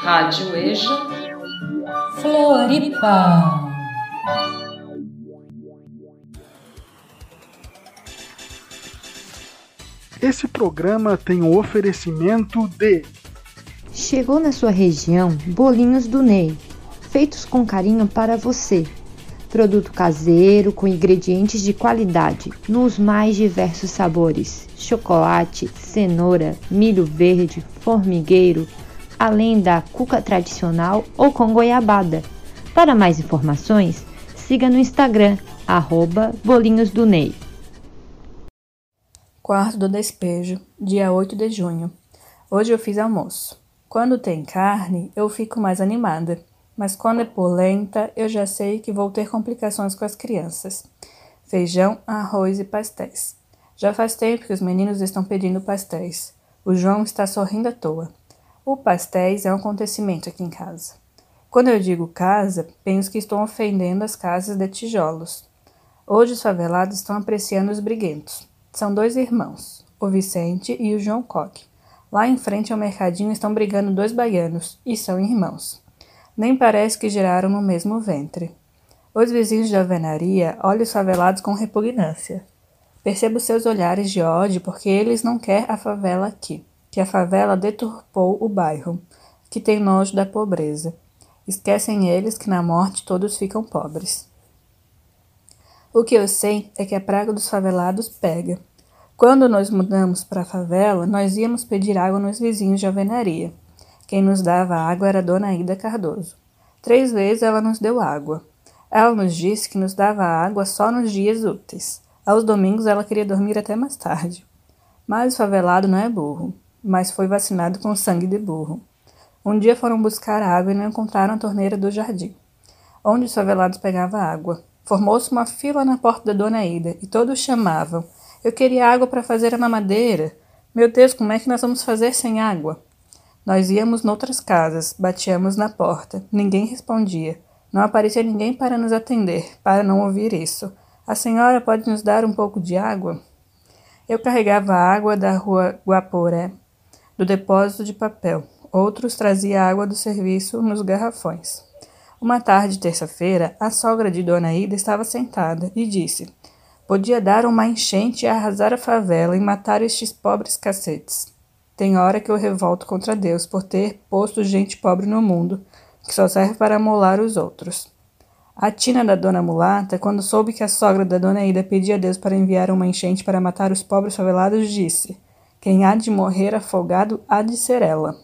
Rádio EJA Floripa. Esse programa tem o oferecimento de Chegou na sua região bolinhos do Ney, feitos com carinho para você. Produto caseiro com ingredientes de qualidade, nos mais diversos sabores: chocolate, cenoura, milho verde, formigueiro, além da cuca tradicional ou com goiabada. Para mais informações, siga no Instagram, arroba Bolinhos do Ney. Quarto do despejo, dia 8 de junho. Hoje eu fiz almoço. Quando tem carne, eu fico mais animada, mas quando é polenta, eu já sei que vou ter complicações com as crianças. Feijão, arroz e pastéis. Já faz tempo que os meninos estão pedindo pastéis. O João está sorrindo à toa. O pastéis é um acontecimento aqui em casa. Quando eu digo casa, penso que estou ofendendo as casas de tijolos. Hoje os favelados estão apreciando os briguentos. São dois irmãos, o Vicente e o João Coque. Lá em frente ao mercadinho estão brigando dois baianos, e são irmãos. Nem parece que geraram no mesmo ventre. Os vizinhos de alvenaria olham os favelados com repugnância. Percebo seus olhares de ódio porque eles não querem a favela aqui, que a favela deturpou o bairro, que tem nojo da pobreza. Esquecem eles que na morte todos ficam pobres. O que eu sei é que a praga dos favelados pega. Quando nós mudamos para a favela, nós íamos pedir água nos vizinhos de alvenaria. Quem nos dava água era Dona Ida Cardoso. Três vezes ela nos deu água. Ela nos disse que nos dava água só nos dias úteis. Aos domingos ela queria dormir até mais tarde. Mas o favelado não é burro, mas foi vacinado com sangue de burro. Um dia foram buscar água e não encontraram a torneira do jardim, onde os favelados pegavam água. Formou-se uma fila na porta da Dona Ida e todos chamavam eu queria água para fazer a mamadeira. Meu Deus, como é que nós vamos fazer sem água? Nós íamos noutras casas, batíamos na porta. Ninguém respondia. Não aparecia ninguém para nos atender, para não ouvir isso. A senhora pode nos dar um pouco de água? Eu carregava água da rua Guaporé, do depósito de papel. Outros traziam água do serviço nos garrafões. Uma tarde, terça-feira, a sogra de Dona Ida estava sentada e disse: Podia dar uma enchente e arrasar a favela e matar estes pobres cacetes. Tem hora que eu revolto contra Deus por ter posto gente pobre no mundo, que só serve para amolar os outros. A tina da dona mulata, quando soube que a sogra da dona Ida pedia a Deus para enviar uma enchente para matar os pobres favelados, disse: Quem há de morrer afogado há de ser ela.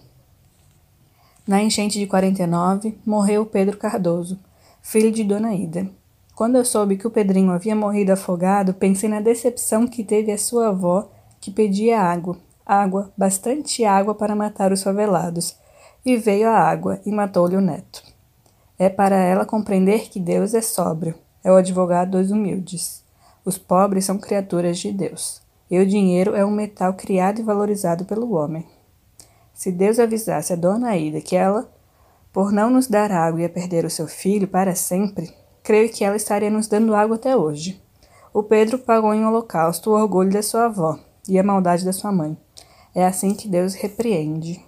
Na enchente de 49, morreu Pedro Cardoso, filho de dona Ida. Quando eu soube que o Pedrinho havia morrido afogado, pensei na decepção que teve a sua avó, que pedia água, água, bastante água para matar os favelados. E veio a água e matou-lhe o neto. É para ela compreender que Deus é sóbrio, é o advogado dos humildes. Os pobres são criaturas de Deus, e o dinheiro é um metal criado e valorizado pelo homem. Se Deus avisasse a dona Aida que ela, por não nos dar água, ia perder o seu filho para sempre, creio que ela estaria nos dando água até hoje. O Pedro pagou em holocausto o orgulho da sua avó e a maldade da sua mãe. É assim que Deus repreende.